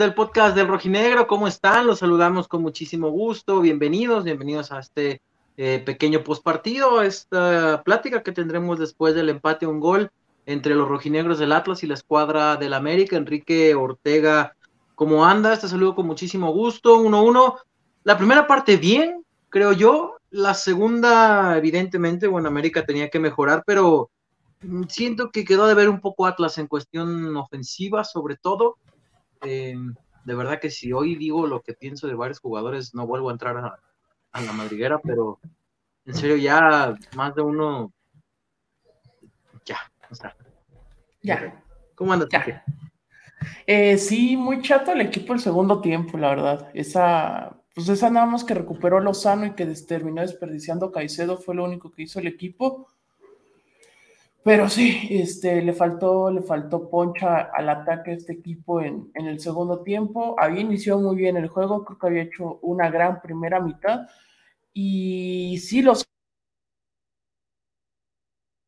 del podcast del Rojinegro? ¿Cómo están? Los saludamos con muchísimo gusto. Bienvenidos, bienvenidos a este eh, pequeño postpartido, esta plática que tendremos después del empate un gol entre los rojinegros del Atlas y la escuadra del América. Enrique Ortega, ¿cómo anda? Este saludo con muchísimo gusto. 1-1. La primera parte bien, creo yo. La segunda, evidentemente, bueno, América tenía que mejorar, pero Mm, siento que quedó de ver un poco Atlas en cuestión ofensiva, sobre todo. Eh, de verdad que si hoy digo lo que pienso de varios jugadores, no vuelvo a entrar a, la madriguera, pero en serio, ya más de uno. Ya, o sea. Ya. ¿Cómo andas? Eh, sí, muy chato el equipo el segundo tiempo, la verdad. Esa, pues esa nada más que recuperó Lozano y que terminó desperdiciando Caicedo fue lo único que hizo el equipo. Pero sí, este, le faltó, le faltó poncha al ataque a este equipo en, el segundo tiempo. Había iniciado muy bien el juego, creo que había hecho una gran primera mitad. Y sí, los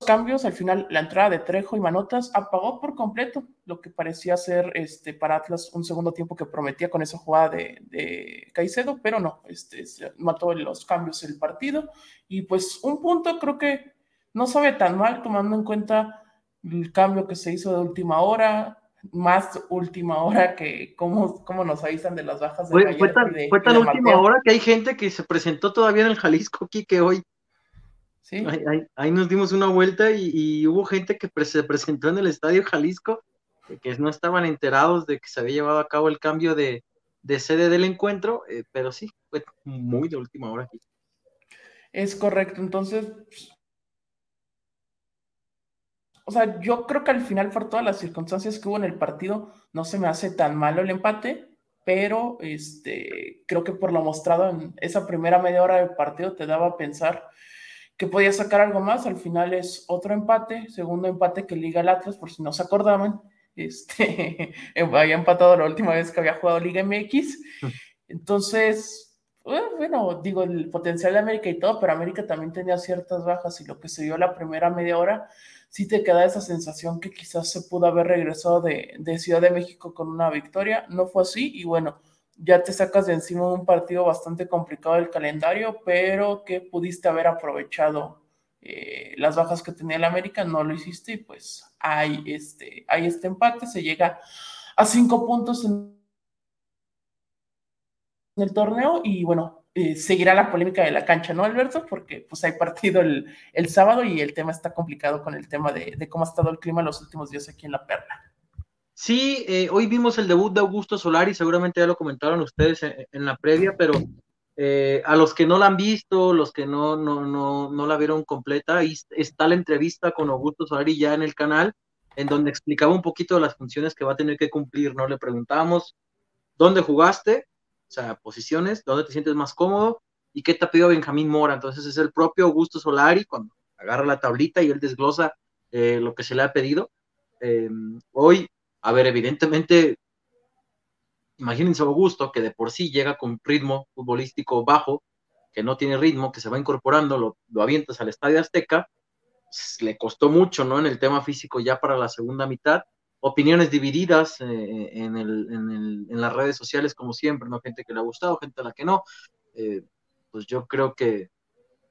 cambios, al final la entrada de Trejo y Manotas apagó por completo lo que parecía ser este, para Atlas un segundo tiempo que prometía con esa jugada de, de Caicedo, pero no, este, mató los cambios el partido. Y pues un punto creo que no sabe tan mal tomando en cuenta el cambio que se hizo de última hora, más última hora que cómo, cómo nos avisan de las bajas de Fue, fue tan, fue tan última hora que hay gente que se presentó todavía en el Jalisco, que hoy. Sí. Ahí, nos dimos una vuelta y, hubo gente que se presentó en el Estadio Jalisco que no estaban enterados de que se había llevado a cabo el cambio de, sede del encuentro, eh, pero sí, fue muy de última hora aquí. Es correcto, entonces o sea, yo creo que al final, por todas las circunstancias que hubo en el partido, no se me hace tan malo el empate, pero este, creo que por lo mostrado en esa primera media hora del partido te daba a pensar que podía sacar algo más. Al final es otro empate, segundo empate que Liga el Atlas, por si no se acordaban. Este, había empatado la última vez que había jugado Liga MX. Entonces, bueno, digo, el potencial de América y todo, pero América también tenía ciertas bajas y lo que se vio la primera media hora sí te queda esa sensación que quizás se pudo haber regresado de, Ciudad de México con una victoria. No fue así y bueno, ya te sacas de encima un partido bastante complicado del calendario, pero que pudiste haber aprovechado eh, las bajas que tenía el América, no lo hiciste y pues hay este, hay este empate, se llega a cinco puntos en el torneo y bueno, eh, seguirá la polémica de la cancha, ¿no, Alberto? Porque pues hay partido el, sábado y el tema está complicado con el tema de, cómo ha estado el clima los últimos días aquí en La Perla. Sí, eh, hoy vimos el debut de Augusto Solari, seguramente ya lo comentaron ustedes en, la previa, pero eh, a los que no la han visto, los que no, no, no, no la vieron completa, ahí está la entrevista con Augusto Solari ya en el canal, en donde explicaba un poquito de las funciones que va a tener que cumplir, ¿no? Le preguntábamos, ¿dónde jugaste? O sea, posiciones, dónde te sientes más cómodo y qué te ha pedido Benjamín Mora. Entonces es el propio Augusto Solari cuando agarra la tablita y él desglosa eh, lo que se le ha pedido. Em, hoy, a ver, evidentemente, imagínense Augusto que de por sí llega con ritmo futbolístico bajo, que no tiene ritmo, que se va incorporando, lo, lo avientas al Estadio Azteca, pues, le costó mucho, ¿no? En el tema físico ya para la segunda mitad opiniones divididas eh, en, el, en, las redes sociales, como siempre, ¿no? Gente que le ha gustado, gente a la que no. Eh, pues yo creo que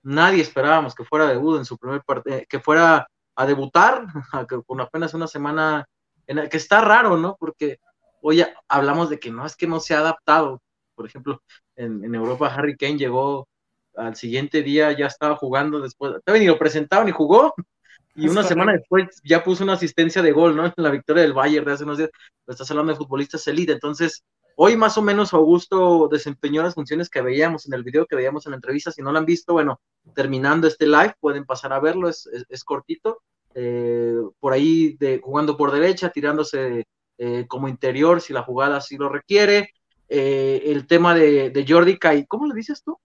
nadie esperábamos que fuera debut en su primer partido, eh, que fuera a debutar con apenas una semana, que está raro, ¿no? Porque hoy hablamos de que no es que no se ha adaptado. Por ejemplo, en, Europa Harry Kane llegó al siguiente día, ya estaba jugando después, ni lo presentaron ni jugó, y una semana después ya puso una asistencia de gol, ¿no? En la victoria del Bayern de hace unos días. estás hablando de futbolistas elite. Entonces, hoy más o menos Augusto desempeñó las funciones que veíamos en el video, que veíamos en la entrevista. Si no lo han visto, bueno, terminando este live, pueden pasar a verlo, es, es, cortito. Eh, por ahí de, jugando por derecha, tirándose eh, como interior si la jugada así lo requiere. Eh, el tema de, de Jordi Kai, ¿cómo le dices tú?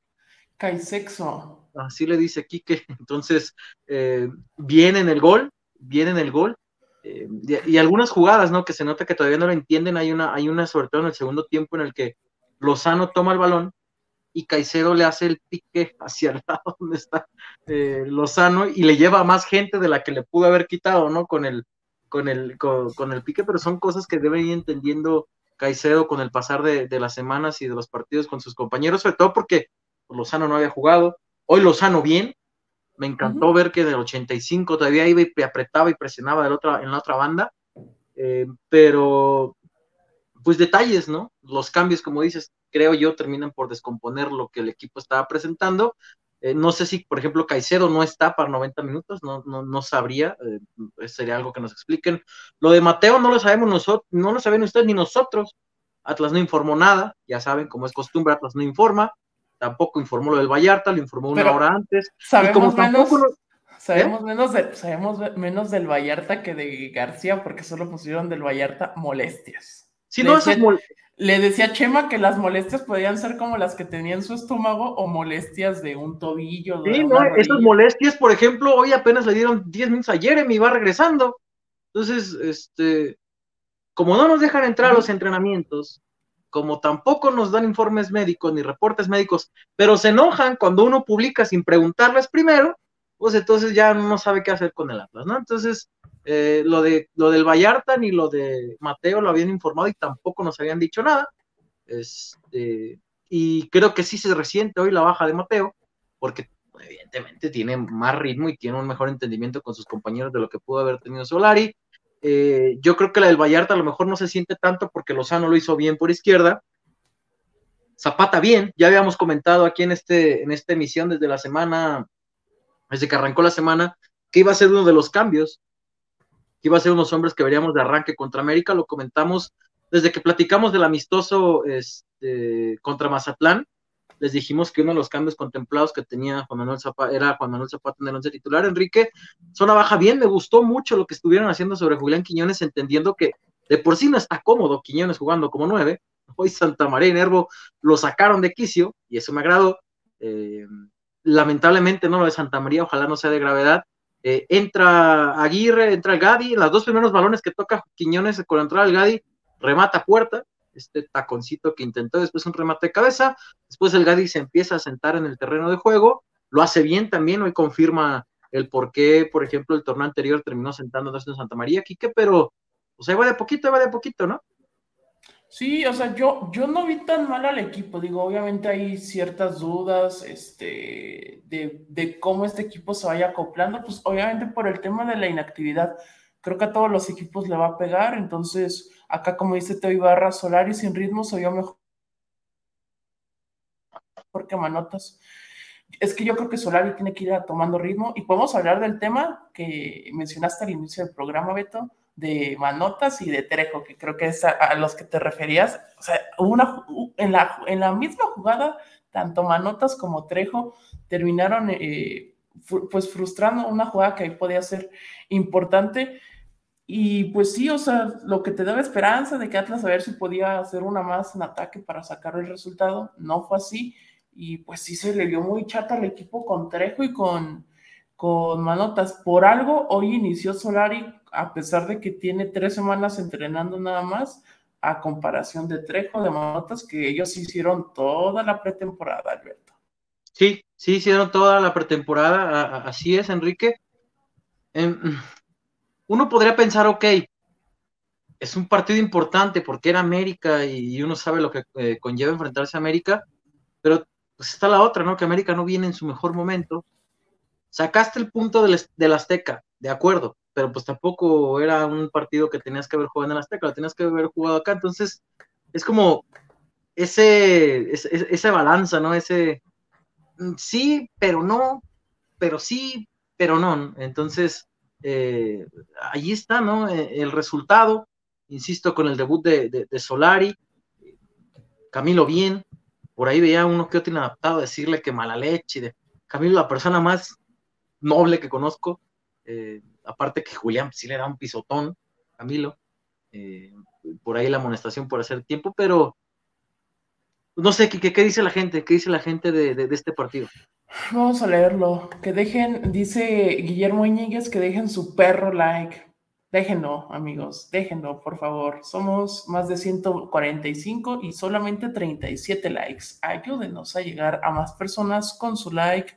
Caisexo así le dice Quique. Entonces, eh, viene en el gol, viene en el gol. Eh, y, algunas jugadas, ¿no? Que se nota que todavía no lo entienden. Hay una, hay una, sobre todo en el segundo tiempo, en el que Lozano toma el balón y Caicedo le hace el pique hacia el lado donde está eh, Lozano y le lleva a más gente de la que le pudo haber quitado, ¿no? Con el, con el, con, el pique, pero son cosas que deben ir entendiendo Caicedo con el pasar de, las semanas y de los partidos con sus compañeros, sobre todo porque Lozano no había jugado. Hoy Lozano bien, me encantó ver que del 85 todavía iba y apretaba y presionaba del otra, en la otra banda, eh, pero pues detalles, ¿no? Los cambios, como dices, creo yo, terminan por descomponer lo que el equipo estaba presentando. Eh, no sé si, por ejemplo, Caicedo no está para 90 minutos, no, no, no sabría, eh, sería algo que nos expliquen. Lo de Mateo no lo sabemos nosotros, no lo saben ustedes ni nosotros. Atlas no informó nada, ya saben, como es costumbre, Atlas no informa, tampoco informó lo del Vallarta, lo informó una hora antes. Sabemos, menos, sabemos, menos sabemos menos del Vallarta que de García, porque solo pusieron del Vallarta molestias. Sí, no, esas le decía a Chema que las molestias podían ser como las que tenía en su estómago o molestias de un tobillo. Sí, no, esas molestias, por ejemplo, hoy apenas le dieron 10 minutos a Jeremy, va regresando. Entonces, este, como no nos dejan entrar a los entrenamientos, como tampoco nos dan informes médicos ni reportes médicos, pero se enojan cuando uno publica sin preguntarles primero, pues entonces ya no sabe qué hacer con el Atlas, ¿no? Entonces, eh, lo, de, lo del Vallarta ni lo de Mateo lo habían informado y tampoco nos habían dicho nada. Este, y creo que sí se resiente hoy la baja de Mateo, porque evidentemente tiene más ritmo y tiene un mejor entendimiento con sus compañeros de lo que pudo haber tenido Solari. Eh, yo creo que la del Vallarta a lo mejor no se siente tanto porque Lozano lo hizo bien por izquierda. Zapata bien, ya habíamos comentado aquí en, este, en esta emisión desde la semana, desde que arrancó la semana, que iba a ser uno de los cambios. Que iba a ser unos hombres que veríamos de arranque contra América, lo comentamos desde que platicamos del amistoso este, contra Mazatlán, les dijimos que uno de los cambios contemplados que tenía Juan Manuel Zapata era Juan Manuel Zapata en el once titular. Enrique, zona baja bien, me gustó mucho lo que estuvieron haciendo sobre Julián Quiñones, entendiendo que de por sí no está cómodo Quiñones jugando como nueve. Hoy Santa María y Nervo lo sacaron de quicio y eso me agradó. Eh, lamentablemente no lo de Santa María, ojalá no sea de gravedad, eh, entra Aguirre, entra el Gadi, los dos primeros balones que toca Quiñones con la entrada del Gadi, remata puerta, este taconcito que intentó, después un remate de cabeza, después el Gadi se empieza a sentar en el terreno de juego, lo hace bien también, hoy confirma el por qué, por ejemplo, el torneo anterior terminó sentándose en Santa María, Quique, pero, o sea, va de poquito, va de poquito, ¿no? Sí, o sea, yo, yo no vi tan mal al equipo. Digo, obviamente hay ciertas dudas este, de, cómo este equipo se vaya acoplando, pues obviamente por el tema de la inactividad. Creo que a todos los equipos le va a pegar. Entonces, acá, como dice Teo Ibarra, Solari sin ritmo se vio mejor que Manotas. Es que yo creo que Solari tiene que ir tomando ritmo y podemos hablar del tema que mencionaste al inicio del programa, Beto, de Manotas y de Trejo, que creo que es a, los que te referías. O una, en, la, en la misma jugada, tanto Manotas como Trejo terminaron eh, pues frustrando una jugada que podía ser importante. Y pues sí, o sea, lo que te daba esperanza de que Atlas a ver si podía hacer una más en ataque para sacar el resultado, no fue así. Y pues sí se le dio muy chata al equipo con Trejo y con, con Manotas. Por algo, hoy inició Solari a pesar de que tiene tres semanas entrenando nada más, a comparación de Trejo, de Manotas, que ellos hicieron toda la pretemporada, Alberto. Sí, sí, hicieron toda la pretemporada, así es, Enrique. Uno podría pensar, ok, es un partido importante porque era América y uno sabe lo que eh, conlleva enfrentarse a América, pero pues está la otra, ¿no? Que América no viene en su mejor momento. Sacaste el punto del, Azteca, de acuerdo, pero pues tampoco era un partido que tenías que haber jugado en el Azteca, lo tenías que haber jugado acá, entonces es como ese, ese, balanza, ¿no? Ese mm, sí, pero no, pero sí, pero no. Entonces, eh, ahí está, ¿no? E, el resultado, insisto, con el debut de, Solari, Camilo bien, por ahí veía uno que otro inadaptado decirle que mala leche, de Camilo la persona más noble que conozco, eh, aparte que Julián sí le da un pisotón, Camilo, eh, por ahí la amonestación por hacer tiempo, pero no sé, ¿qué, qué dice la gente? ¿Qué dice la gente de, este partido? Vamos a leerlo. Que dejen, dice Guillermo Iñiguez, que dejen su perro like. Déjenlo, amigos, déjenlo, por favor. Somos más de 145 y solamente 37 likes. Ayúdenos a llegar a más personas con su like.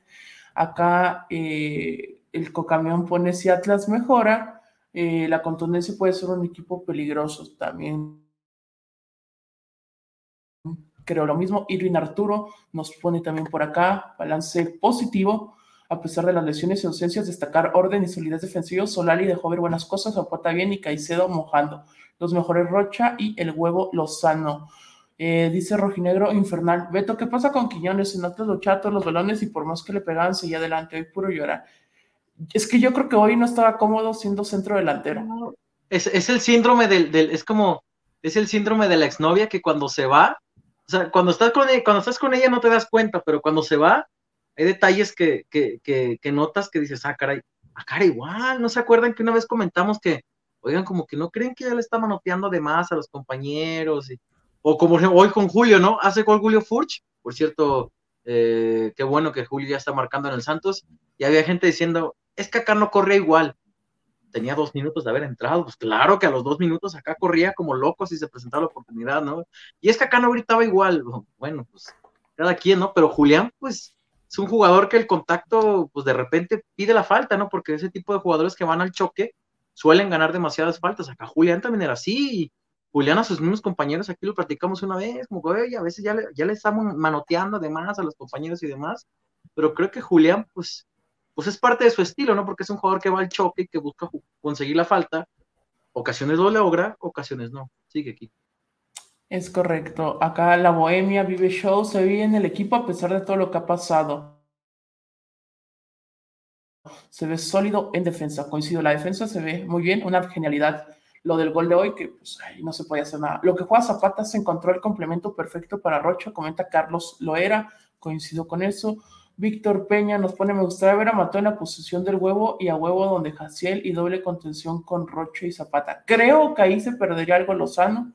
Acá eh, el Cocamión pone si Atlas mejora, eh, la contundencia puede ser un equipo peligroso también. Creo lo mismo. Irvin Arturo nos pone también por acá, balance positivo a pesar de las lesiones y ausencias, destacar orden y solidez defensiva. Solari dejó ver buenas cosas, Zapata bien y Caicedo mojando. Los mejores Rocha y el huevo Lozano. Eh, dice Rojinegro Infernal. Beto, ¿qué pasa con Quiñones? En otros los chatos, los balones y por más que le pegaban, seguía adelante. Hoy puro llorar. Es que yo creo que hoy no estaba cómodo siendo centro delantero. Es, es el síndrome del, del, es como, es el síndrome de la exnovia que cuando se va, o sea, cuando estás con ella, cuando estás con ella no te das cuenta, pero cuando se va, hay detalles que, que, que, notas que dices, ah, caray, ah, caray, igual, ¿no se acuerdan que una vez comentamos que, oigan, como que no creen que ya le está manoteando de más a los compañeros? o como hoy con Julio, ¿no? Hace gol Julio Furch, por cierto, eh, qué bueno que Julio ya está marcando en el Santos, y había gente diciendo, es que acá no corría igual, tenía dos minutos de haber entrado, pues claro que a los dos minutos acá corría como loco si se presentaba la oportunidad, ¿no? Y es que acá no gritaba igual, bueno, pues cada quien, ¿no? Pero Julián, pues es un jugador que el contacto, pues de repente pide la falta, ¿no? Porque ese tipo de jugadores que van al choque suelen ganar demasiadas faltas. Acá Julián también era así. Julián a sus mismos compañeros, aquí lo platicamos una vez, como que a veces ya le, ya le estamos manoteando además a los compañeros y demás, pero creo que Julián, pues, pues es parte de su estilo, ¿no? Porque es un jugador que va al choque que busca conseguir la falta. Ocasiones lo logra, ocasiones no. Sigue aquí. Es correcto. Acá la Bohemia vive show, se vive en el equipo a pesar de todo lo que ha pasado. Se ve sólido en defensa. Coincido, la defensa se ve muy bien, una genialidad. Lo del gol de hoy, que pues, no se puede hacer nada. Lo que juega Zapata se encontró el complemento perfecto para Rocha, comenta Carlos Loera, coincido con eso. Víctor Peña nos pone, me gustaría ver a Mató en la posición del huevo y a huevo donde Jaciel y doble contención con Rocha y Zapata. Creo que ahí se perdería algo Lozano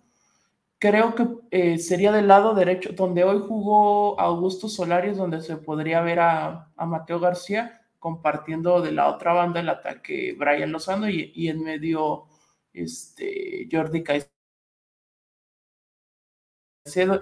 creo que eh, sería del lado derecho, donde hoy jugó Augusto Solarios, donde se podría ver a, Mateo García compartiendo de la otra banda el ataque Brian Lozano y, en medio este, Jordi Caicedo.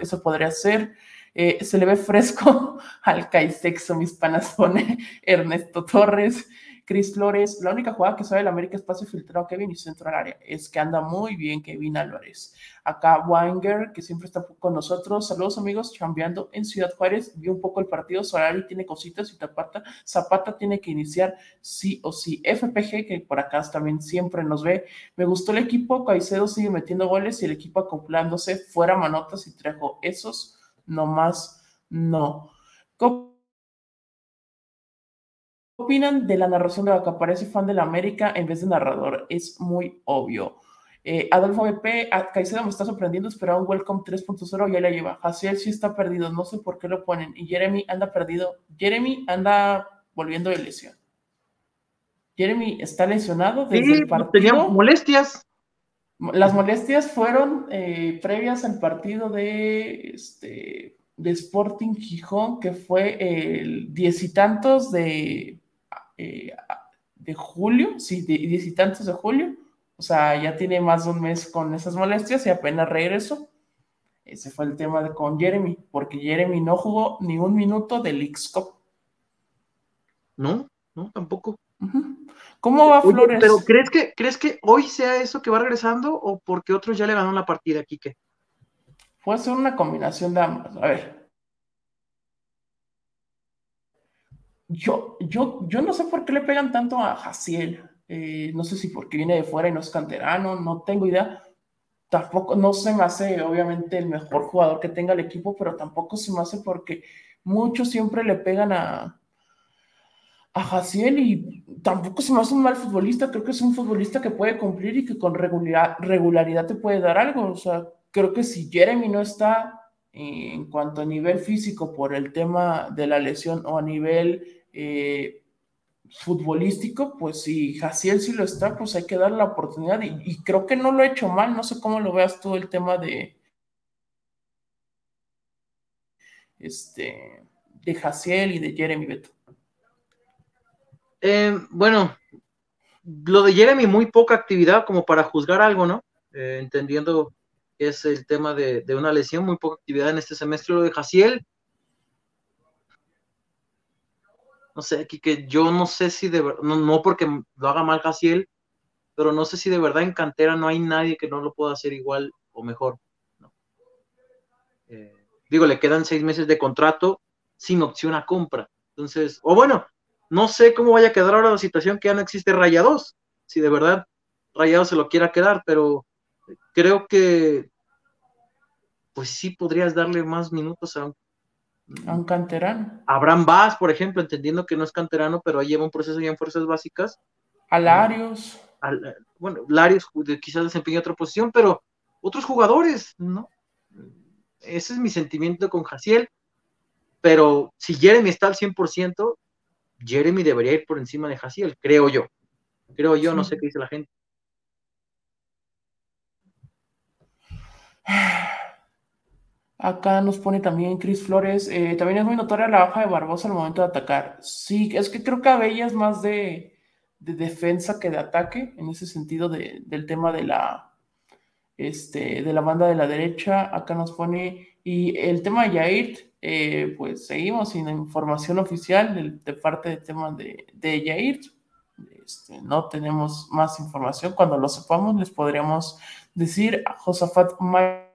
Eso podría ser. Eh, se le ve fresco al Caisexo, mis panas, pone Ernesto Torres. Cris Flores, la única jugada que sabe el América es filtrado Kevin y centro al área. Es que anda muy bien Kevin Álvarez. Acá Wanger, que siempre está con nosotros. Saludos amigos, chambeando en Ciudad Juárez. Vio un poco el partido. Solari tiene cositas y Zapata. Zapata tiene que iniciar sí o sí. FPG, que por acá también siempre nos ve. Me gustó el equipo. Caicedo sigue metiendo goles y el equipo acoplándose fuera manotas y trajo esos. Nomás no. ¿Cómo opinan de la narración de la que aparece fan de la América en vez de narrador? Es muy obvio. Eh, Adolfo BP, Caicedo me está sorprendiendo, esperaba un Welcome 3.0 y ahí la lleva. Jaciel sí está perdido, no sé por qué lo ponen. Y Jeremy anda perdido. Jeremy anda volviendo de lesión. Jeremy está lesionado desde el partido. Tenía molestias. Las molestias fueron eh, previas al partido de, este, de Sporting Gijón, que fue el diez y tantos de eh, de julio, sí, de diez y tantos de julio, o sea, ya tiene más de un mes con esas molestias y apenas regresó. Ese fue el tema de, con Jeremy, porque Jeremy no jugó ni un minuto del x No, no, tampoco. ¿Cómo va Flores? Pero ¿crees que, ¿crees que hoy sea eso que va regresando o porque otros ya le ganaron la partida, Kike? Puede ser una combinación de ambas. A ver, Yo, yo, yo no sé por qué le pegan tanto a Jaciel. Eh, no sé si porque viene de fuera y no es canterano, no tengo idea. Tampoco, no se me hace, obviamente, el mejor jugador que tenga el equipo, pero tampoco se me hace porque muchos siempre le pegan a, a Jaciel y tampoco se me hace un mal futbolista. Creo que es un futbolista que puede cumplir y que con regularidad, regularidad te puede dar algo. O sea, creo que si Jeremy no está en cuanto a nivel físico por el tema de la lesión o a nivel eh, futbolístico, pues si Jaciel sí lo está, pues hay que darle la oportunidad y, creo que no lo ha hecho mal, no sé cómo lo veas tú el tema de este de Jaciel y de Jeremy Beto. Eh, bueno, lo de Jeremy muy poca actividad como para juzgar algo, ¿no? Eh, entendiendo que es el tema de, una lesión, muy poca actividad en este semestre. Lo de Jaciel, no sé, que yo no sé si de verdad, no, porque lo haga mal Jaciel, pero no sé si de verdad en cantera no hay nadie que no lo pueda hacer igual o mejor. Eh, digo, le quedan seis meses de contrato sin opción a compra. Entonces, o bueno, no sé cómo vaya a quedar ahora la situación que ya no existe Rayados, si de verdad Rayados se lo quiera quedar, pero creo que pues sí podrías darle más minutos a un, canterano. Abraham Vaz, por ejemplo, entendiendo que no es canterano, pero ahí lleva un proceso ya en fuerzas básicas. A Larios. bueno, Larios quizás desempeña otra posición, pero otros jugadores, ¿no? Ese es mi sentimiento con Jaciel. Pero si Jeremy está al 100%, Jeremy debería ir por encima de Jaciel, creo yo. Creo yo, no sé qué dice la gente. Acá nos pone también Chris Flores. Eh, también es muy notoria la baja de Barbosa al momento de atacar. Sí, es que creo que Abella es más de, defensa que de ataque, en ese sentido del tema de la, este, de la banda de la derecha. Acá nos pone. Y el tema de Yair, eh, pues seguimos sin información oficial de, parte del tema de, de Yair. Este, no tenemos más información. Cuando lo sepamos, les podríamos decir a Josafat Maya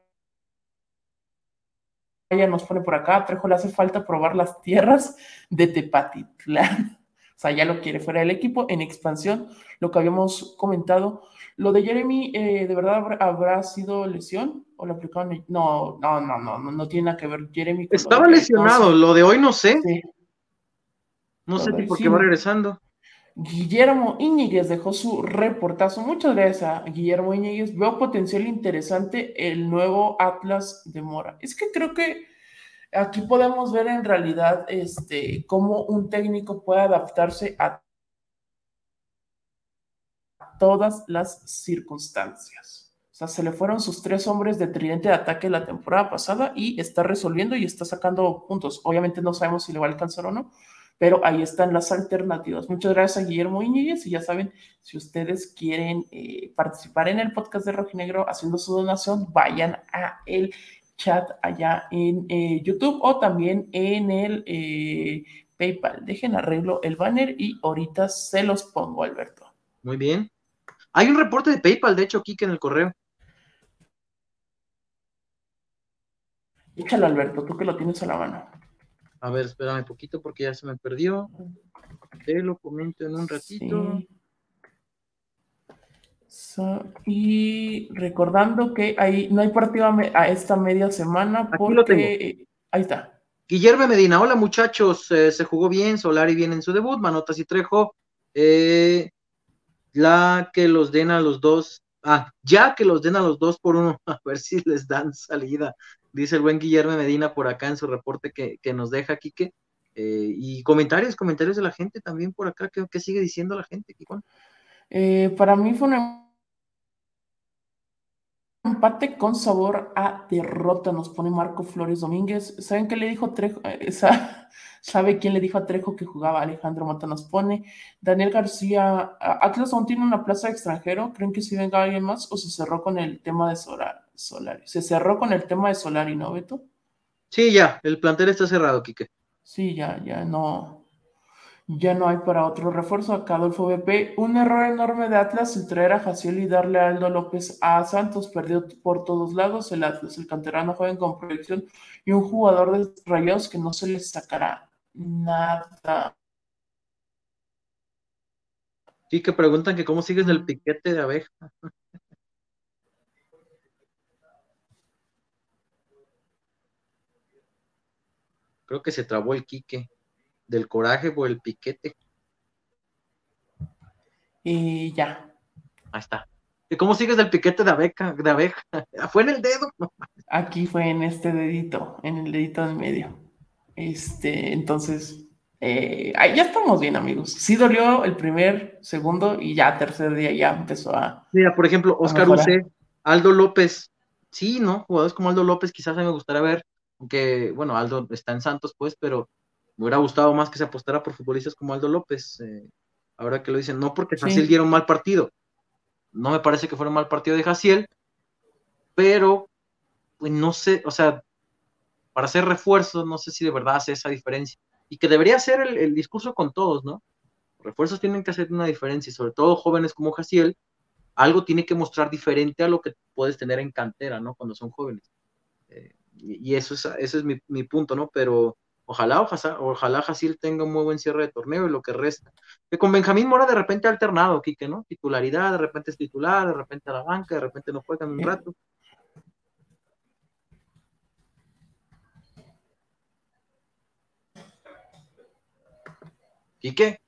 nos pone por acá, Trejo le hace falta probar las tierras de Tepatitlán. O sea, ya lo quiere fuera del equipo en expansión, lo que habíamos comentado. Lo de Jeremy, eh, ¿de verdad habrá, sido lesión? ¿O lo aplicaron? No, no, no, no, no, tiene nada que ver Jeremy. Estaba lesionado, lo de hoy no sé. No sé si porque va regresando. Guillermo Íñiguez dejó su reportazo. Muchas gracias a Guillermo Íñiguez. Veo potencial interesante el nuevo Atlas de Mora. Es que creo que aquí podemos ver en realidad este, cómo un técnico puede adaptarse a todas las circunstancias. Sea, se le fueron sus tres hombres de tridente de ataque la temporada pasada y está resolviendo y está sacando puntos. Obviamente no sabemos si le va a alcanzar o no, pero ahí están las alternativas. Muchas gracias a Guillermo Iñiguez y ya saben, si ustedes quieren eh, participar en el podcast de Rojinegro haciendo su donación, vayan a el chat allá en eh, YouTube o también en el eh, PayPal. Dejen arreglo el banner y ahorita se los pongo, Alberto. Muy bien. Hay un reporte de PayPal, de hecho, Kike, en el correo. Échalo, Alberto, tú que lo tienes a la mano. A ver, espérame un poquito porque ya se me perdió. Te lo comento en un ratito. y recordando que ahí no hay partido a, esta media semana porque lo tengo. ahí está. Guillermo Medina, hola muchachos, eh, se jugó bien, Solari viene en su debut, Manotas y Trejo, eh, la que los den a los dos, ah, ya que los den a los dos por uno, a ver si les dan salida dice el buen Guillermo Medina por acá en su reporte que, nos deja, Quique. Eh, y comentarios, comentarios de la gente también por acá, ¿qué, sigue diciendo la gente? Eh, para mí fue un empate con sabor a derrota, nos pone Marco Flores Domínguez. ¿Saben qué le dijo Trejo? Eh, ¿Sabe quién le dijo a Trejo que jugaba? Alejandro Mata nos pone. Daniel García, ¿Atlas aún tiene una plaza de extranjero? ¿Creen que si venga alguien más o se cerró con el tema de Solar? Solari. Se cerró con el tema de Solari, ¿no, Beto? Sí, ya, el plantel está cerrado, Quique. Sí, ya, ya no. Ya no hay para otro refuerzo. Acá Adolfo BP. Un error enorme de Atlas el traer a Jaciel y darle a Aldo López a Santos. Perdió por todos lados. El Atlas, el canterano joven con proyección y un jugador de rayados que no se les sacará nada. Sí, que preguntan que cómo sigues el piquete de abeja. Creo que se trabó el Quique del coraje por el piquete. Y ya. Ahí está. ¿Y cómo sigues del piquete de abeja? De abeja? ¿Fue en el dedo? Aquí fue en este dedito, en el dedito del medio. Este, entonces, eh, ahí ya estamos bien, amigos. Sí dolió el primer, segundo y ya tercer día ya empezó a. Mira, por ejemplo, Oscar Uce, Aldo López. Sí, ¿no? Jugadores como Aldo López, quizás a mí me gustaría ver aunque, bueno, Aldo está en Santos, pues, pero me hubiera gustado más que se apostara por futbolistas como Aldo López. Eh, ahora que lo dicen, no porque Jaciel diera un mal partido. No me parece que fuera un mal partido de Jaciel, pero pues, no sé, o sea, para hacer refuerzos, no sé si de verdad hace esa diferencia. Y que debería ser el, discurso con todos, ¿no? refuerzos tienen que hacer una diferencia, sobre todo jóvenes como Jaciel, algo tiene que mostrar diferente a lo que puedes tener en cantera, ¿no? Cuando son jóvenes. Y, eso es, ese es mi, mi, punto, ¿no? Pero ojalá, ojalá, ojalá Jasil tenga un muy buen cierre de torneo y lo que resta. Que con Benjamín Mora de repente ha alternado, Quique, ¿no? Titularidad, de repente es titular, de repente a la banca, de repente no juegan un rato. ¿Y qué?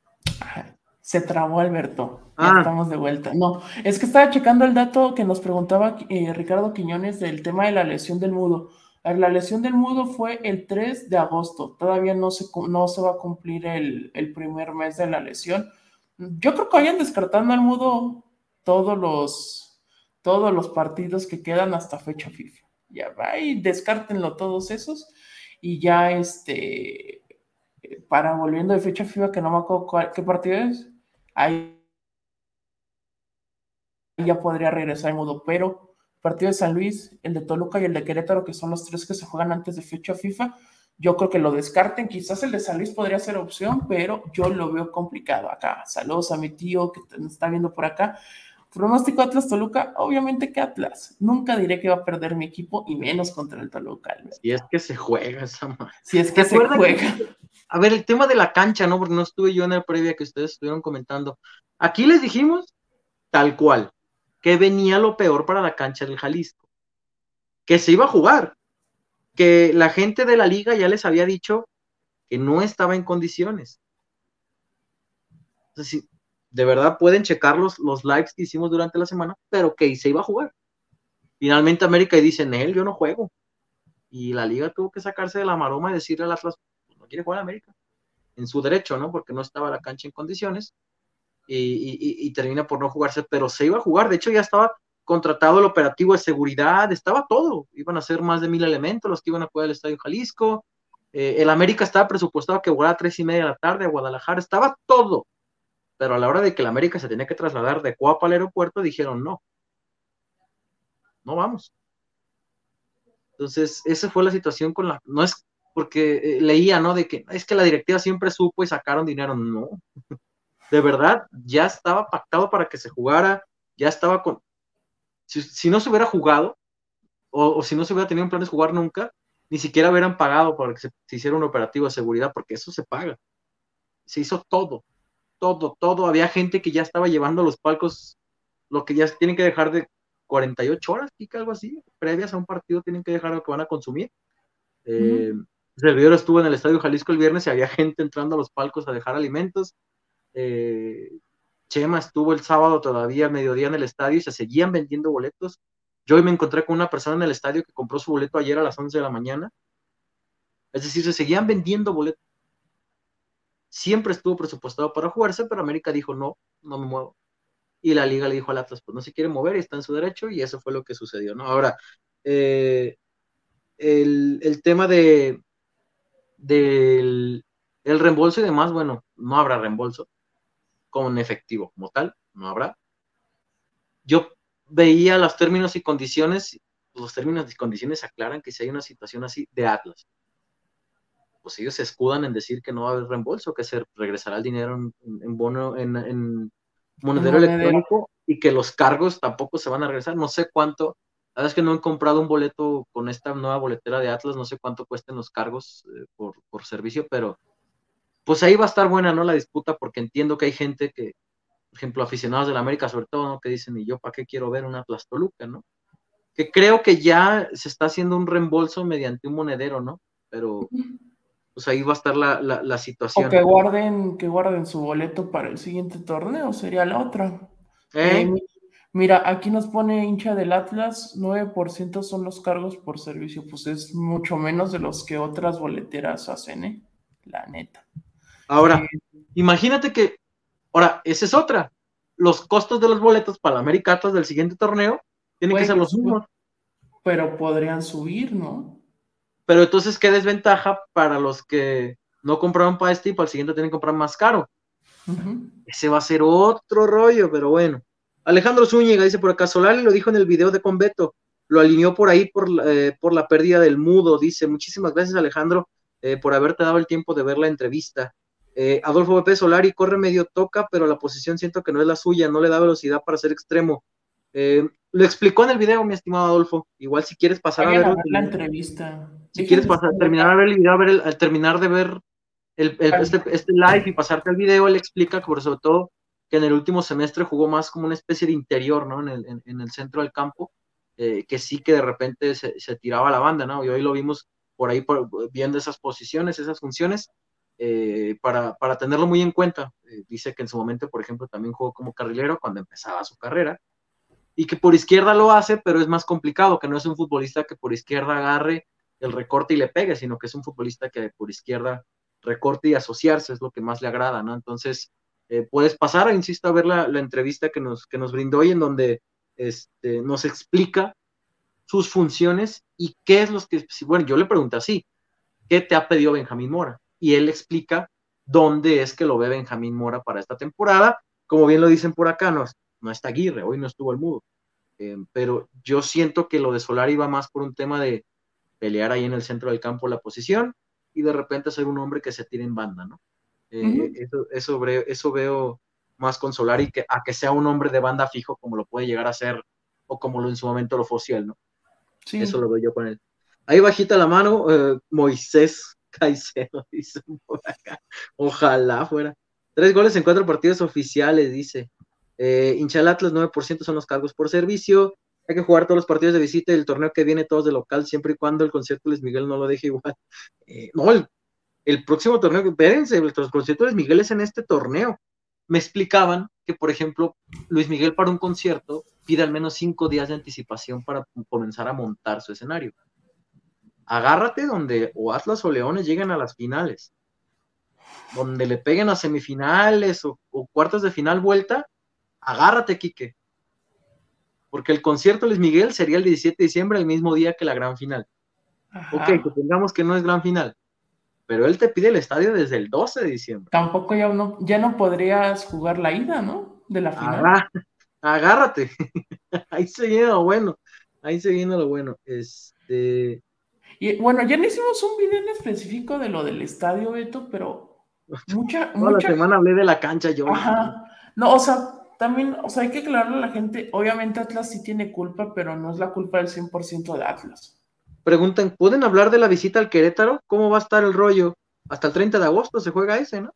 Se trabó Alberto. Ya ah. estamos de vuelta. No, es que estaba checando el dato que nos preguntaba eh, Ricardo Quiñones del tema de la lesión del mudo. La lesión del mudo fue el 3 de agosto. Todavía no se, no se va a cumplir el, primer mes de la lesión. Yo creo que vayan descartando al mudo todos los, todos los partidos que quedan hasta fecha FIFA. Ya va y descártenlo todos esos. Y ya este, para volviendo de fecha FIFA, que no me acuerdo qué partido es ahí ya podría regresar en modo, pero partido de San Luis, el de Toluca y el de Querétaro, que son los tres que se juegan antes de fecha FIFA, yo creo que lo descarten. Quizás el de San Luis podría ser opción, pero yo lo veo complicado acá. Saludos a mi tío que me está viendo por acá. Pronóstico Atlas Toluca, obviamente que Atlas. Nunca diré que va a perder mi equipo y menos contra el Toluca. Si es que se juega esa madre. Si es que se juega. a ver, el tema de la cancha, ¿no? Porque no estuve yo en el previa que ustedes estuvieron comentando. Aquí les dijimos tal cual, que venía lo peor para la cancha del Jalisco, que se iba a jugar, que la gente de la liga ya les había dicho que no estaba en condiciones. Entonces, de verdad pueden checar los, los lives que hicimos durante la semana, pero que se iba a jugar. Finalmente América y dice, él yo no juego. Y la liga tuvo que sacarse de la maroma y decirle al Atlas, no quiere jugar a América. En su derecho, ¿no? Porque no estaba la cancha en condiciones y, termina por no jugarse, pero se iba a jugar. De hecho, ya estaba contratado el operativo de seguridad, estaba todo. Iban a ser más de mil elementos los que iban a jugar el Estadio Jalisco. Eh, el América estaba presupuestado que jugara a tres y media de la tarde a Guadalajara, estaba todo. Pero a la hora de que el América se tenía que trasladar de Coapa al aeropuerto, dijeron no. No vamos. Entonces, esa fue la situación con la. No es porque eh, leía, ¿no? De que es que la directiva siempre supo y sacaron dinero. No de verdad ya estaba pactado para que se jugara, ya estaba con... Si, no se hubiera jugado, o, si no se hubiera tenido en planes jugar nunca, ni siquiera hubieran pagado para que se, hiciera un operativo de seguridad, porque eso se paga. Se hizo todo, todo, todo. Había gente que ya estaba llevando los palcos, lo que ya tienen que dejar de 48 horas, y algo así, previas a un partido tienen que dejar lo que van a consumir. Eh, el servidor estuvo en el Estadio Jalisco el viernes y había gente entrando a los palcos a dejar alimentos. Eh, Chema estuvo el sábado todavía a mediodía en el estadio y se seguían vendiendo boletos. Yo hoy me encontré con una persona en el estadio que compró su boleto ayer a las 11 de la mañana. Es decir, se seguían vendiendo boletos. Siempre estuvo presupuestado para jugarse, pero América dijo, no, no me muevo. Y la liga le dijo al Atlas, pues no se quiere mover y está en su derecho, y eso fue lo que sucedió. Ahora, eh, el, tema de del el reembolso y demás, bueno, no habrá reembolso con efectivo como tal, no habrá. Yo veía los términos y condiciones, los términos y condiciones aclaran que si hay una situación así de Atlas, pues ellos se escudan en decir que no va a haber reembolso, que se regresará el dinero en, bono, en, monedero electrónico y que los cargos tampoco se van a regresar. No sé cuánto, la verdad es que no he comprado un boleto con esta nueva boletera de Atlas, no sé cuánto cuesten los cargos eh, por, por servicio, pero pues ahí va a estar buena, ¿no? La disputa, porque entiendo que hay gente que, por ejemplo, aficionados de la América, sobre todo, ¿no? Que dicen, ¿y yo para qué quiero ver una Atlas Toluca, ¿no? Que creo que ya se está haciendo un reembolso mediante un monedero, ¿no? Pero pues ahí va a estar la, la, situación. O que guarden, que guarden su boleto para el siguiente torneo, sería la otra. ¿Eh? Eh, mira, aquí nos pone hincha del Atlas, 9% son los cargos por servicio, pues es mucho menos de los que otras boleteras hacen, ¿eh? La neta. Ahora, imagínate que, ahora, esa es otra. Los costos de los boletos para la América del siguiente torneo tienen que ser los mismos. Pero podrían subir, ¿no? Pero entonces, ¿qué desventaja para los que no compraron para este y para el siguiente tienen que comprar más caro? Ese va a ser otro rollo, pero bueno. Alejandro Zúñiga dice por acá, Solari lo dijo en el video de Conveto, lo alineó por ahí por, eh, por la pérdida del mudo, dice, muchísimas gracias Alejandro eh, por haberte dado el tiempo de ver la entrevista. Eh, Adolfo Pepe Solari corre medio toca, pero la posición siento que no es la suya, no le da velocidad para ser extremo. Eh, lo explicó en el video, mi estimado Adolfo. Igual si quieres pasar a ver, la entrevista. Si quieres pasar, terminar a ver el video, a ver al terminar de ver el, este, este, live y pasarte al video, él explica que por sobre todo que en el último semestre jugó más como una especie de interior, ¿no? En el, en, el centro del campo, eh, que sí que de repente se, se, tiraba la banda, ¿no? Y hoy lo vimos por ahí por, viendo esas posiciones, esas funciones, eh, para, para, tenerlo muy en cuenta. Eh, dice que en su momento, por ejemplo, también jugó como carrilero cuando empezaba su carrera, y que por izquierda lo hace, pero es más complicado, que no es un futbolista que por izquierda agarre el recorte y le pegue, sino que es un futbolista que por izquierda recorte y asociarse es lo que más le agrada, ¿no? Entonces, eh, puedes pasar, insisto, a ver la, entrevista que nos, que nos brindó hoy en donde este, nos explica sus funciones y qué es lo que, bueno, yo le pregunto así, ¿qué te ha pedido Benjamín Mora? Y él explica dónde es que lo ve Benjamín Mora para esta temporada. Como bien lo dicen por acá, no, no está Aguirre, hoy no estuvo el mudo. Eh, pero yo siento que lo de Solari va más por un tema de pelear ahí en el centro del campo la posición y de repente ser un hombre que se tire en banda, ¿no? Eh, eso, eso, eso, veo más con Solari que a que sea un hombre de banda fijo como lo puede llegar a ser o como lo en su momento lo fue ¿no? Sí. Eso lo veo yo con él. Ahí bajita la mano, eh, Moisés Caicedo, dice. Ojalá fuera. Tres goles en cuatro partidos oficiales, dice. Eh, hincha Atlas, 9% son los cargos por servicio. Hay que jugar todos los partidos de visita y el torneo que viene todos de local, siempre y cuando el concierto Luis Miguel no lo deje igual. Eh, no, el próximo torneo, espérense, los conciertos de Miguel es en este torneo. Me explicaban que, por ejemplo, Luis Miguel para un concierto pide al menos cinco días de anticipación para comenzar a montar su escenario. Agárrate donde o Atlas o Leones lleguen a las finales, donde le peguen a semifinales o, cuartos de final vuelta, agárrate, Quique. Porque el concierto Luis Miguel sería el 17 de diciembre, el mismo día que la gran final. Ok, que tengamos que no es gran final pero él te pide el estadio desde el 12 de diciembre. Tampoco ya no, ya no podrías jugar la ida, ¿no? De la final. agárrate. ahí se viene lo bueno. Ahí se viene lo bueno. Este. Y bueno, ya no hicimos un video en específico de lo del estadio, Beto, pero mucha. Toda la semana hablé de la cancha yo. Ajá. No, o sea, también, o sea, hay que aclararle a la gente. Obviamente Atlas sí tiene culpa, pero no es la culpa del 100% de Atlas. Preguntan, ¿pueden hablar de la visita al Querétaro? ¿Cómo va a estar el rollo? Hasta el 30 de agosto se juega ese, ¿no?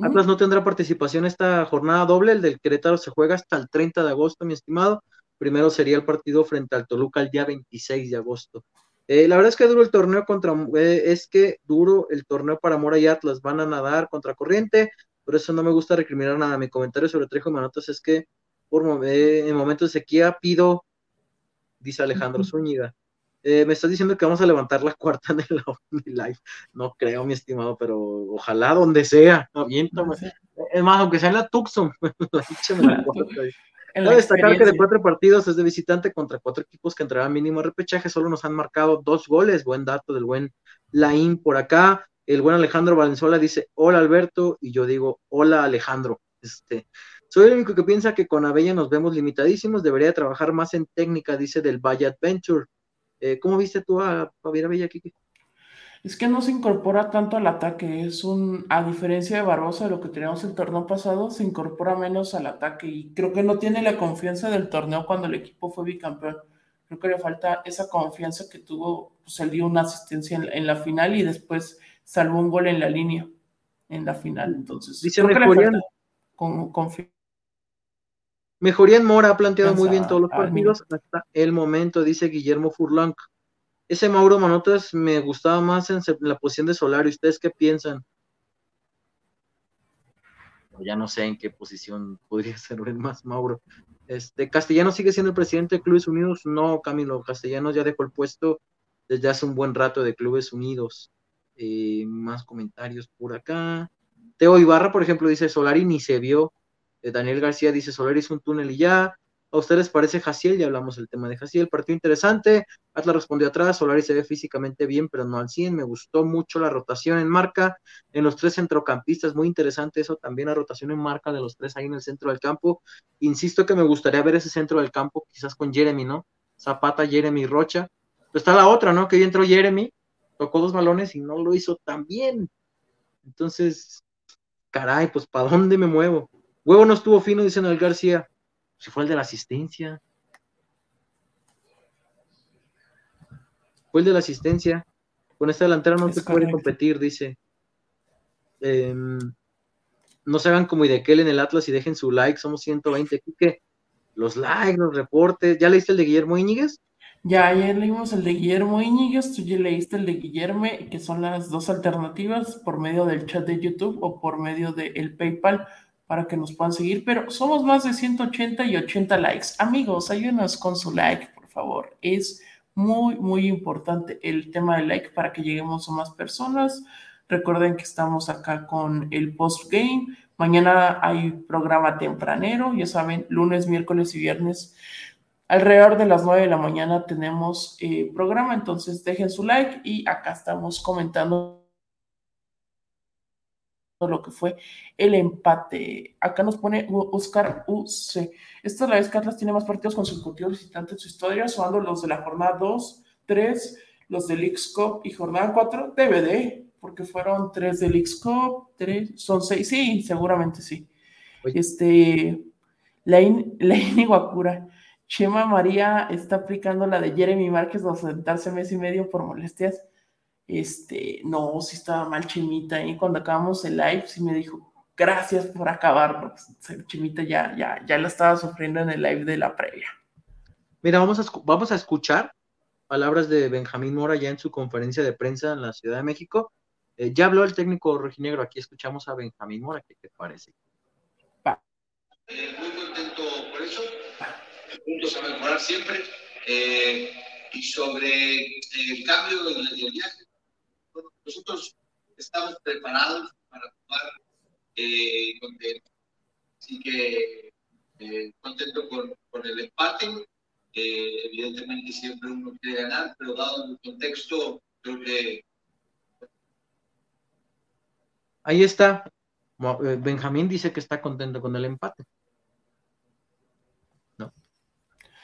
Atlas no tendrá participación esta jornada doble, el del Querétaro se juega hasta el 30 de agosto, mi estimado. Primero sería el partido frente al Toluca el día 26 de agosto. Eh, la verdad es que duro el torneo contra, eh, es que duro el torneo para Mora y Atlas, van a nadar contra corriente, por eso no me gusta recriminar nada. Mi comentario sobre Trejo y Manotas es que por, eh, en momentos de sequía pido dice Alejandro Zúñiga. Eh, me estás diciendo que vamos a levantar la cuarta en el live. No creo, mi estimado, pero ojalá donde sea. Es más, aunque sea en la Tucson. Cabe destacar que de cuatro partidos es de visitante contra cuatro equipos que entrarán mínimo repechaje. Solo nos han marcado dos goles. Buen dato del buen Laín por acá. El buen Alejandro Valenzuela dice: Hola Alberto. Y yo digo: Hola Alejandro. Este, soy el único que piensa que con Abella nos vemos limitadísimos, debería trabajar más en técnica, dice del Valle Adventure. Eh, ¿Cómo viste tú a Javier Abella, Kiki? Es que no se incorpora tanto al ataque, es un, a diferencia de Barbosa, de lo que teníamos el torneo pasado, se incorpora menos al ataque y creo que no tiene la confianza del torneo cuando el equipo fue bicampeón. Creo que le falta esa confianza que tuvo, pues él dio una asistencia en, la final y después salvó un gol en la línea en la final. Entonces, dice con confianza Mejoría en Mora ha planteado muy bien todos los partidos hasta el momento, dice Guillermo Furlan. Ese Mauro Manotas me gustaba más en la posición de Solari. ¿Ustedes qué piensan? Ya no sé en qué posición podría ser más Mauro. Este, Castellano sigue siendo el presidente de Clubes Unidos. No, Camilo, Castellanos ya dejó el puesto desde hace un buen rato de Clubes Unidos. Eh, más comentarios por acá. Teo Ibarra, por ejemplo, dice Solari ni se vio eh, Daniel García dice, Soler hizo un túnel y ya. ¿A ustedes parece Jaciel? Ya hablamos del tema de Jaciel. Partido interesante. Atlas respondió atrás. Solari se ve físicamente bien, pero no al 100. Me gustó mucho la rotación en marca en los tres centrocampistas. Muy interesante eso también, la rotación en marca de los tres ahí en el centro del campo. Insisto que me gustaría ver ese centro del campo, quizás con Jeremy, ¿no? Zapata, Jeremy, Rocha. Pero está la otra, ¿no? Que hoy entró Jeremy, tocó dos balones y no lo hizo tan bien. Entonces, caray, pues ¿para dónde me muevo? Huevo no estuvo fino, dice Noel García. Si fue el de la asistencia. Fue el de la asistencia. Con esta delantera no se puede competir, dice. Em, no se hagan como Idequel en el Atlas y dejen su like. Somos 120. que los likes, los reportes. ¿Ya leíste el de Guillermo Íñiguez? Ya ayer leímos el de Guillermo Íñiguez, tú ya leíste el de Guillermo, que son las dos alternativas por medio del chat de YouTube o por medio del PayPal para que nos puedan seguir, pero somos más de 180 y 80 likes. Amigos, ayúdenos con su like, por favor. Es muy, muy importante el tema del like para que lleguemos a más personas. Recuerden que estamos acá con el post-game. Mañana hay programa tempranero, ya saben, lunes, miércoles y viernes. Alrededor de las 9 de la mañana tenemos eh, programa, entonces dejen su like y acá estamos comentando lo que fue el empate. Acá nos pone Oscar UC. Esta es la vez que Atlas tiene más partidos consecutivos visitantes en su historia, sumando los de la jornada 2, 3, los del x y jornada 4, DVD, porque fueron 3 del x 3, son 6, sí, seguramente sí. Este, la, la Iguacura. Chema María está aplicando la de Jeremy Márquez de sentarse mes y medio por molestias este, no, si estaba mal Chimita, y cuando acabamos el live, sí me dijo, gracias por acabar, Chimita ya, ya, ya la estaba sufriendo en el live de la previa. Mira, vamos a, vamos a escuchar palabras de Benjamín Mora ya en su conferencia de prensa en la Ciudad de México. Eh, ya habló el técnico rojinegro, aquí escuchamos a Benjamín Mora, ¿qué te parece? Eh, muy contento por eso, puntos a mejorar siempre, eh, y sobre el cambio en el viaje, nosotros estamos preparados para jugar eh, contento. Así que eh, contento con, el empate. Eh, evidentemente siempre uno quiere ganar, pero dado el contexto, creo que... Ahí está. Benjamín dice que está contento con el empate.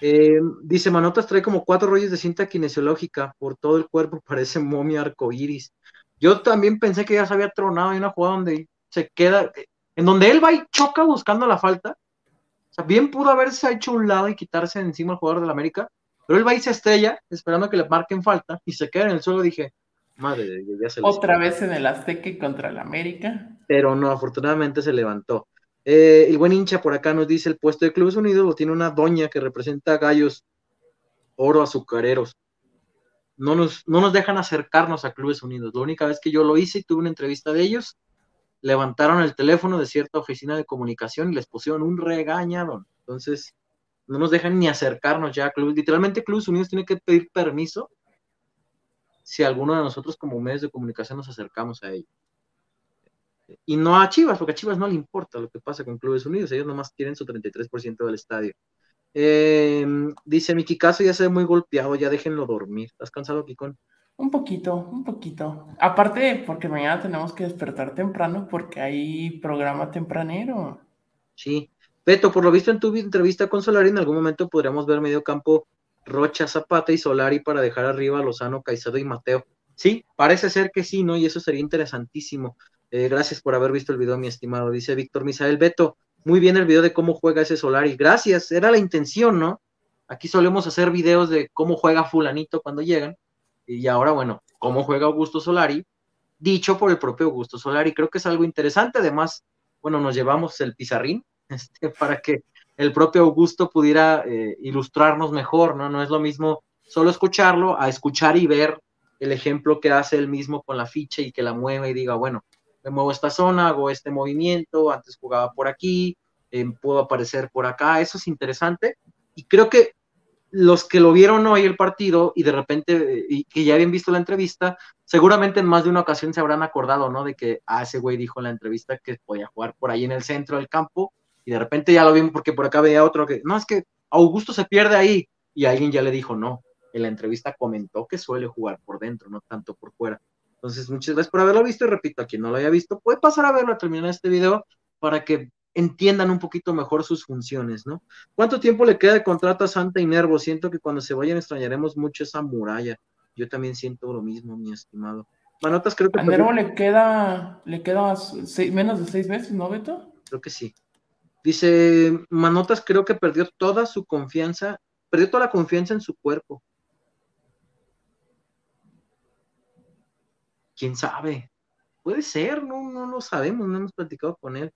Eh, dice Manotas trae como cuatro rollos de cinta kinesiológica por todo el cuerpo, parece momia arcoíris. Yo también pensé que ya se había tronado en una jugada donde se queda, en donde él va y choca buscando la falta. O sea, bien pudo haberse hecho un lado y quitarse encima al jugador del América, pero él va y se estrella esperando que le marquen falta y se queda en el suelo. Dije, madre, ya se Otra vez en el Azteca contra el América. Pero no, afortunadamente se levantó. Eh, el buen hincha por acá nos dice: el puesto de Clubes Unidos lo tiene una doña que representa gallos oro azucareros. No nos, no nos dejan acercarnos a Clubes Unidos. La única vez que yo lo hice y tuve una entrevista de ellos, levantaron el teléfono de cierta oficina de comunicación y les pusieron un regañado. Entonces, no nos dejan ni acercarnos ya a Clubes. Literalmente, Clubes Unidos tiene que pedir permiso si alguno de nosotros, como medios de comunicación, nos acercamos a ellos y no a Chivas, porque a Chivas no le importa lo que pasa con Clubes Unidos, ellos nomás tienen su 33% del estadio. Eh, dice Miki Caso ya se ve muy golpeado, ya déjenlo dormir. ¿Estás cansado, Kikón? Un poquito, un poquito. Aparte, porque mañana tenemos que despertar temprano porque hay programa tempranero. Sí. Beto, por lo visto en tu entrevista con Solari, en algún momento podríamos ver medio campo Rocha, Zapata y Solari para dejar arriba a Lozano, Caicedo y Mateo. Sí, parece ser que sí, ¿no? Y eso sería interesantísimo. Eh, gracias por haber visto el video, mi estimado. Dice Víctor Misael Beto. Muy bien el video de cómo juega ese Solari. Gracias, era la intención, ¿no? Aquí solemos hacer videos de cómo juega fulanito cuando llegan. Y ahora, bueno, cómo juega Augusto Solari, dicho por el propio Augusto Solari. Creo que es algo interesante. Además, bueno, nos llevamos el pizarrín este, para que el propio Augusto pudiera eh, ilustrarnos mejor, ¿no? No es lo mismo solo escucharlo a escuchar y ver el ejemplo que hace él mismo con la ficha y que la mueve y diga, bueno, me muevo esta zona, hago este movimiento, antes jugaba por aquí, eh, puedo aparecer por acá, eso es interesante. Y creo que los que lo vieron hoy el partido y de repente, eh, y que ya habían visto la entrevista, seguramente en más de una ocasión se habrán acordado, ¿no? De que, ah, ese güey dijo en la entrevista que podía jugar por ahí en el centro del campo, y de repente ya lo vimos porque por acá veía otro que, no, es que Augusto se pierde ahí, y alguien ya le dijo, no, en la entrevista comentó que suele jugar por dentro, no tanto por fuera. Entonces, muchas gracias por haberlo visto y repito, a quien no lo haya visto, puede pasar a verlo a terminar este video para que entiendan un poquito mejor sus funciones, ¿no? ¿Cuánto tiempo le queda de contrato a Santa y Nervo? Siento que cuando se vayan extrañaremos mucho esa muralla. Yo también siento lo mismo, mi estimado. Manotas, creo que... A Nervo le queda, le queda menos de seis meses, ¿no, Beto? Creo que sí. Dice, Manotas creo que perdió toda su confianza, perdió toda la confianza en su cuerpo. ¿Quién sabe? Puede ser, no, no lo sabemos, no hemos platicado con él.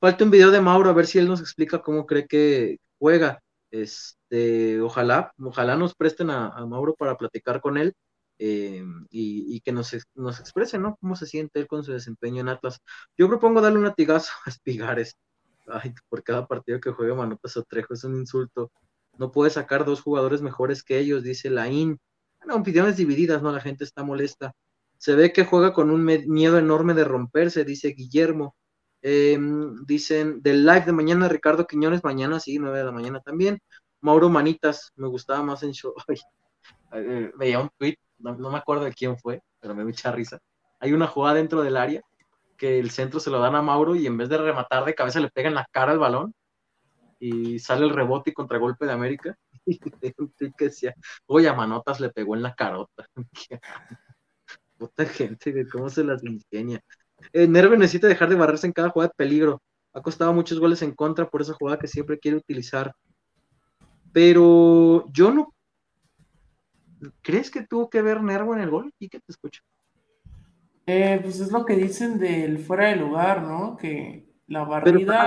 Falta un video de Mauro a ver si él nos explica cómo cree que juega. Este, ojalá, ojalá nos presten a, Mauro para platicar con él eh, y, que nos, nos exprese, ¿no? Cómo se siente él con su desempeño en Atlas. Yo propongo darle un latigazo a Espigares. Ay, por cada partido que juegue Manotas o es un insulto. No puede sacar dos jugadores mejores que ellos, dice Laín. Bueno, opiniones divididas, ¿no? La gente está molesta. Se ve que juega con un miedo enorme de romperse, dice Guillermo. Em, dicen del live de mañana, Ricardo Quiñones, mañana sí, 9 de la mañana también. Mauro Manitas, me gustaba más en show. Eh, veía un tweet, no, me acuerdo de quién fue, pero me mucha risa. Hay una jugada dentro del área que el centro se lo dan a Mauro y en vez de rematar de cabeza le pega en la cara el balón y sale el rebote y contragolpe de América. Y que decía, oye, a Manotas le pegó en la carota. Puta gente, cómo se las ingenia. Eh, Nerve necesita dejar de barrerse en cada jugada de peligro. Ha costado muchos goles en contra por esa jugada que siempre quiere utilizar. Pero yo no. ¿Crees que tuvo que ver Nervo en el gol? ¿Y qué te escucho? Eh, pues es lo que dicen del fuera de lugar, ¿no? Que la barrida.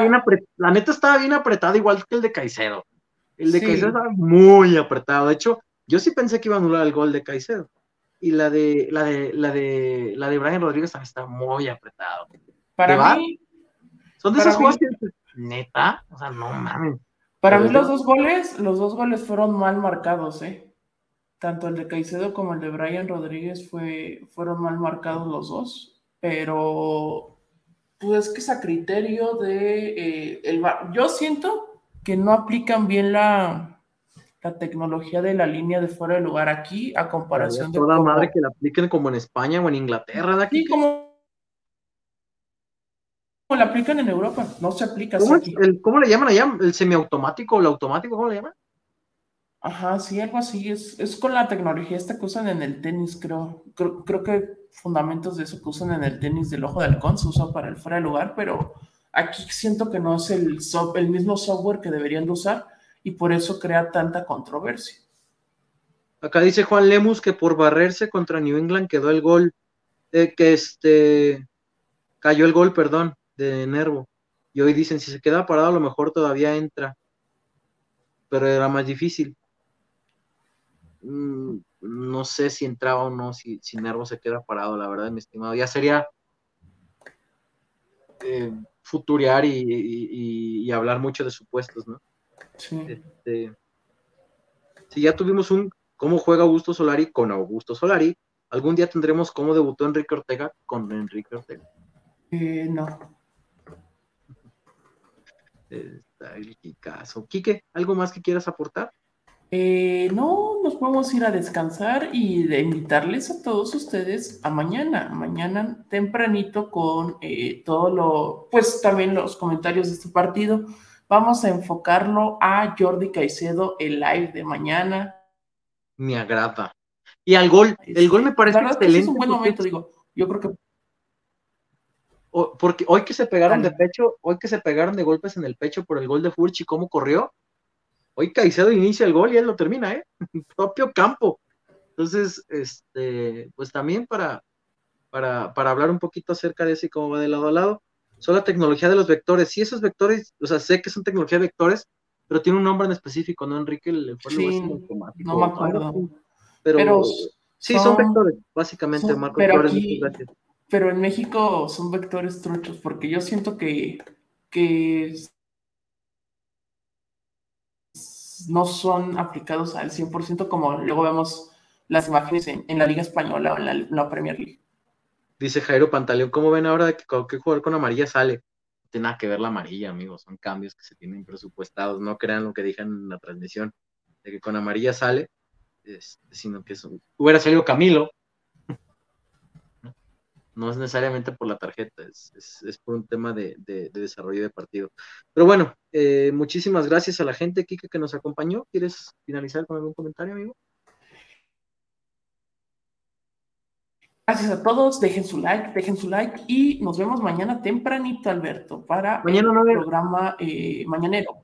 la neta estaba bien apretada, igual que el de Caicedo. El de Caicedo estaba muy apretado. De hecho, yo sí pensé que iba a anular el gol de Caicedo y la de la de la de la de Brian Rodríguez también está muy apretado. Para mí son de esos juegos que neta, o sea, no mames. Para mí los dos goles, los dos goles fueron mal marcados, eh. Tanto el de Caicedo como el de Brian Rodríguez fue, fueron mal marcados los dos, pero pues que es a criterio de eh, el yo siento que no aplican bien la la tecnología de la línea de fuera de lugar aquí a comparación de toda madre que la apliquen como en España o en Inglaterra de aquí. Sí, como la aplican en Europa, no se aplica ¿Cómo, ¿Cómo, le llaman allá? ¿El semiautomático o el automático? ¿Cómo le llaman? Ajá, sí, algo así. Es, es con la tecnología esta que usan en el tenis, creo. creo. que fundamentos de eso que usan en el tenis del ojo de halcón se usa para el fuera de lugar, pero aquí siento que no es el, el mismo software que deberían de usar y por eso crea tanta controversia. Acá dice Juan Lemus que por barrerse contra New England quedó el gol, eh, que este cayó el gol, perdón, de Nervo. Y hoy dicen, si se queda parado, a lo mejor todavía entra. Pero era más difícil. Mm, no sé si entraba o no, si, si Nervo se queda parado, la verdad, mi estimado. Ya sería eh, futuriar y hablar mucho de supuestos, ¿no? Sí. Este, si ya tuvimos un cómo juega Augusto Solari con Augusto Solari, algún día tendremos cómo debutó Enrique Ortega con Enrique Ortega. Eh, no. Está el caso. Quique, ¿algo más que quieras aportar? Eh, no, nos podemos ir a descansar y de invitarles a todos ustedes a mañana, mañana tempranito con eh, todo lo, pues también los comentarios de este partido Vamos a enfocarlo a Jordi Caicedo, el live de mañana. Me agrada. Y al gol, el gol me parece excelente. Es un buen momento, digo. Yo creo que. porque hoy que se pegaron de pecho, hoy que se pegaron de golpes en el pecho por el gol de Furchi, cómo corrió. Hoy Caicedo inicia el gol y él lo termina, ¿eh? propio campo. Entonces, este, pues también para, para, para hablar un poquito acerca de ese cómo va de lado a lado son la tecnología de los vectores. Sí, esos vectores, o sea, sé que son tecnología de vectores, pero tiene un nombre en específico, ¿no, Enrique? El, sí, no me acuerdo. Pero, sí, son, vectores, básicamente, Marco. Pero, pero en México son vectores truchos, porque yo siento que, que no son aplicados al 100% como luego vemos las imágenes en, la Liga Española o en la Premier League. Dice Jairo Pantaleón, ¿cómo ven ahora que cualquier jugador con amarilla sale? No tiene nada que ver la amarilla, amigos, son cambios que se tienen presupuestados, no crean lo que dijeron en la transmisión, de que con amarilla sale, este, sino que hubiera salido Camilo, no es necesariamente por la tarjeta, es, por un tema de, desarrollo de partido. Pero bueno, eh, muchísimas gracias a la gente, Kike, que nos acompañó. ¿Quieres finalizar con algún comentario, amigo? Gracias a todos, dejen su like, dejen su like y nos vemos mañana tempranito, Alberto, para mañana el programa eh, mañanero.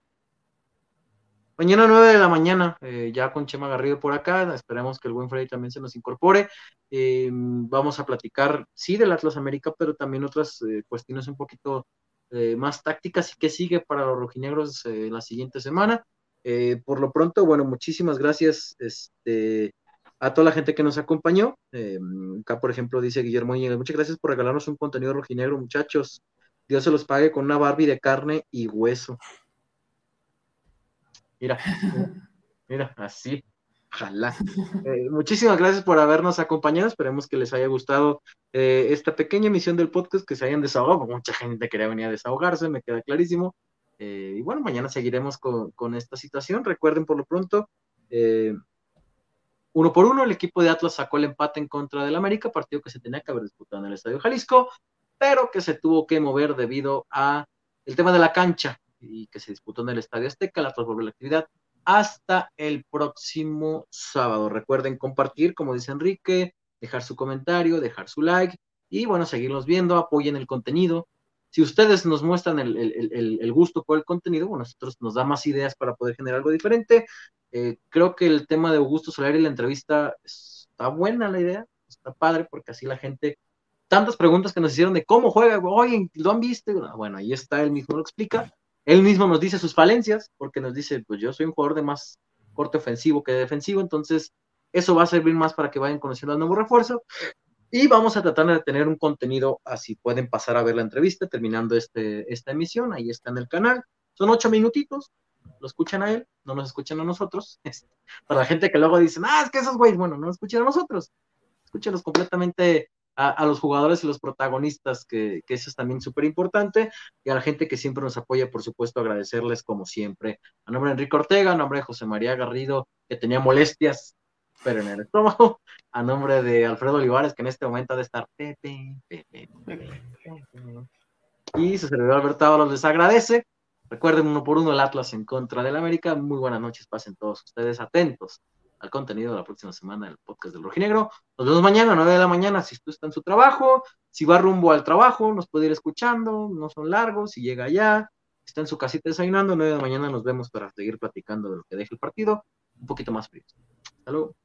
Mañana 9 de la mañana, eh, ya con Chema Garrido por acá, esperemos que el buen Freddy también se nos incorpore. Eh, vamos a platicar, sí, del Atlas América, pero también otras cuestiones un poquito más tácticas y qué sigue para los rojinegros la siguiente semana. por lo pronto, bueno, muchísimas gracias este, a toda la gente que nos acompañó. acá, por ejemplo, dice Guillermo muchas gracias por regalarnos un contenido rojinegro, muchachos. Dios se los pague con una Barbie de carne y hueso. Mira, mira, así. Ojalá. Eh, muchísimas gracias por habernos acompañado. Esperemos que les haya gustado eh, esta pequeña emisión del podcast, que se hayan desahogado. Mucha gente quería venir a desahogarse, me queda clarísimo. Eh, y bueno, mañana seguiremos con, esta situación. Recuerden por lo pronto, uno por uno, el equipo de Atlas sacó el empate en contra del América, partido que se tenía que haber disputado en el Estadio Jalisco, pero que se tuvo que mover debido a el tema de la cancha y que se disputó en el Estadio Azteca, la transformó la actividad hasta el próximo sábado. Recuerden compartir, como dice Enrique, dejar su comentario, dejar su like y bueno, seguirnos viendo, apoyen el contenido. Si ustedes nos muestran el, gusto por el contenido, bueno, nosotros nos da más ideas para poder generar algo diferente. Eh, creo que el tema de Augusto Soler y la entrevista está buena la idea, está padre porque así la gente, tantas preguntas que nos hicieron de cómo juega, oye, ¿lo han visto? Bueno, ahí está, él mismo lo explica. Él mismo nos dice sus falencias, porque nos dice, pues yo soy un jugador de más corte ofensivo que defensivo, entonces eso va a servir más para que vayan conociendo al nuevo refuerzo. Y vamos a tratar de tener un contenido así. Pueden pasar a ver la entrevista terminando este, esta emisión. Ahí está en el canal. Son ocho minutitos. Lo escuchan a él, no nos escuchan a nosotros. Para la gente que luego dice, ah, es que esos güeyes, bueno, no nos escuchan a nosotros. Escúchenlos completamente a, los jugadores y los protagonistas, que, eso es también súper importante, y a la gente que siempre nos apoya, por supuesto, agradecerles como siempre. A nombre de Enrique Ortega, a nombre de José María Garrido, que tenía molestias, pero en el estómago, a nombre de Alfredo Olivares, que en este momento ha de estar Pepe, Pepe, Pepe, y su servidor Alberto les agradece. Recuerden uno por uno el Atlas en contra del América. Muy buenas noches, pasen todos ustedes atentos al contenido de la próxima semana del podcast del Rojinegro. Nos vemos mañana a 9 de la mañana si usted está en su trabajo, si va rumbo al trabajo, nos puede ir escuchando, no son largos, si llega allá, está en su casita desayunando, 9 de la mañana nos vemos para seguir platicando de lo que deje el partido, un poquito más frío. Hasta luego.